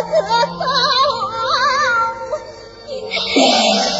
命题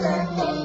birthday.